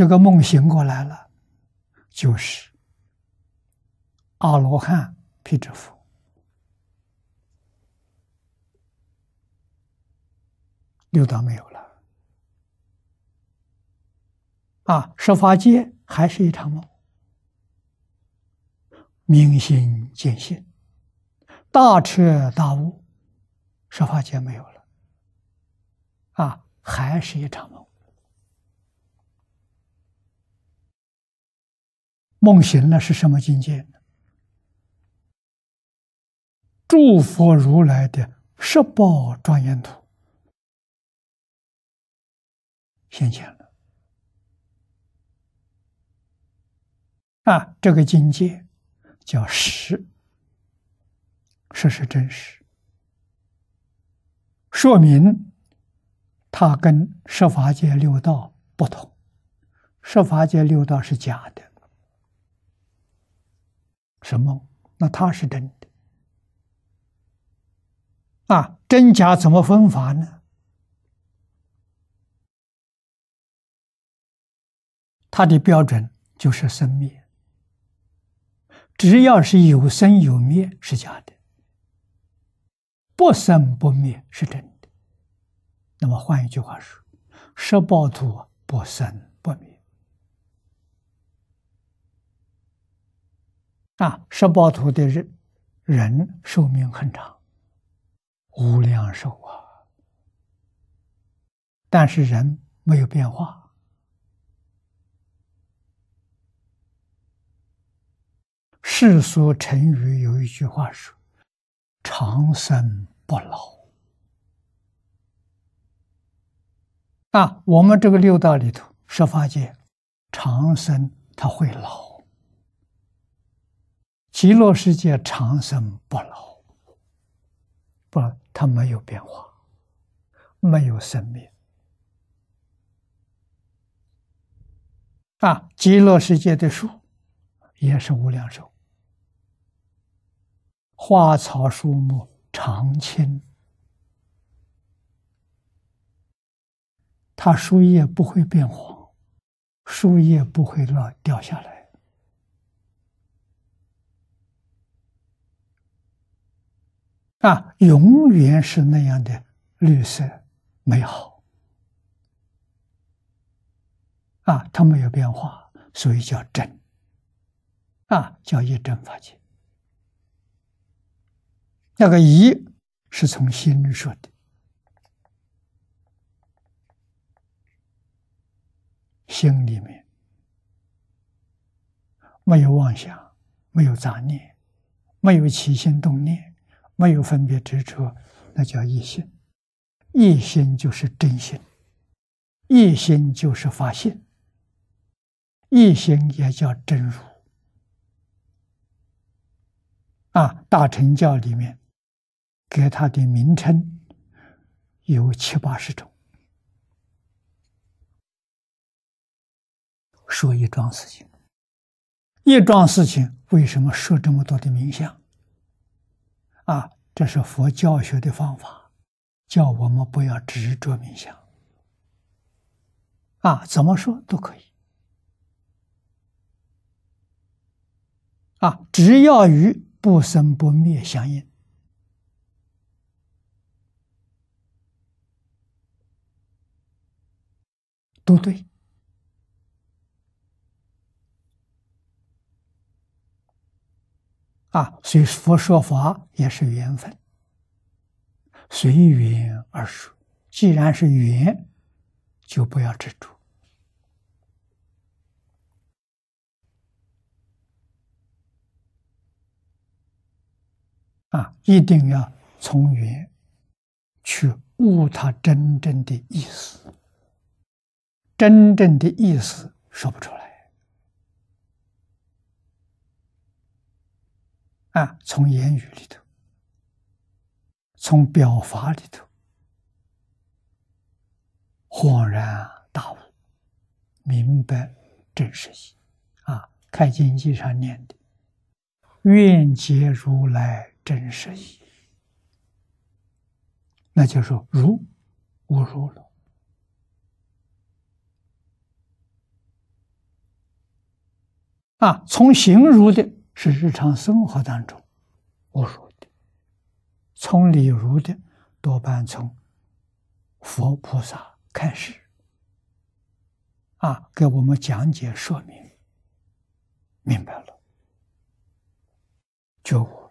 这个梦醒过来了，就是阿罗汉辟支佛。六道没有了，啊，十法界还是一场梦，明心见性，大彻大悟，十法界没有了，啊，还是一场梦。梦醒了是什么境界？诸佛如来的十宝庄严图。现前了啊！这个境界叫实，实是真实，说明它跟十法界六道不同。十法界六道是假的，是梦，那它是真的啊！真假怎么分法呢？它的标准就是生灭，只要是有生有灭是假的，不生不灭是真的。那么换一句话说，十报土不生啊，十八图的人人寿命很长，无量寿啊，但是人没有变化。世俗成语有一句话说：“长生不老。”啊，我们这个六道里头，十法界长生他会老，极乐世界长生不老，不，它没有变化，没有生命。啊，极乐世界的树也是无量寿。花草树木常青，它树叶不会变黄，树叶不会落掉下来，啊，永远是那样的绿色美好，啊，它没有变化，所以叫真，啊，叫一真法界。那个“一”是从心说的，心里面没有妄想，没有杂念，没有起心动念，没有分别执着，那叫一心。一心就是真心，一心就是发现，一心也叫真如。啊，大乘教里面。给他的名称有七八十种，说一桩事情，一桩事情为什么说这么多的名相？啊，这是佛教学的方法，叫我们不要执着冥想。啊，怎么说都可以。啊，只要与不生不灭相应。都对啊，所以佛说法也是缘分，随缘而说。既然是缘，就不要执着啊，一定要从缘去悟它真正的意思。真正的意思说不出来啊！从言语里头，从表法里头，恍然大悟，明白真实意啊！开经记上念的“愿解如来真实意”，那就是如无如了。啊，从形如的是日常生活当中悟入的，从礼如的多半从佛菩萨开始，啊，给我们讲解说明，明白了，觉悟。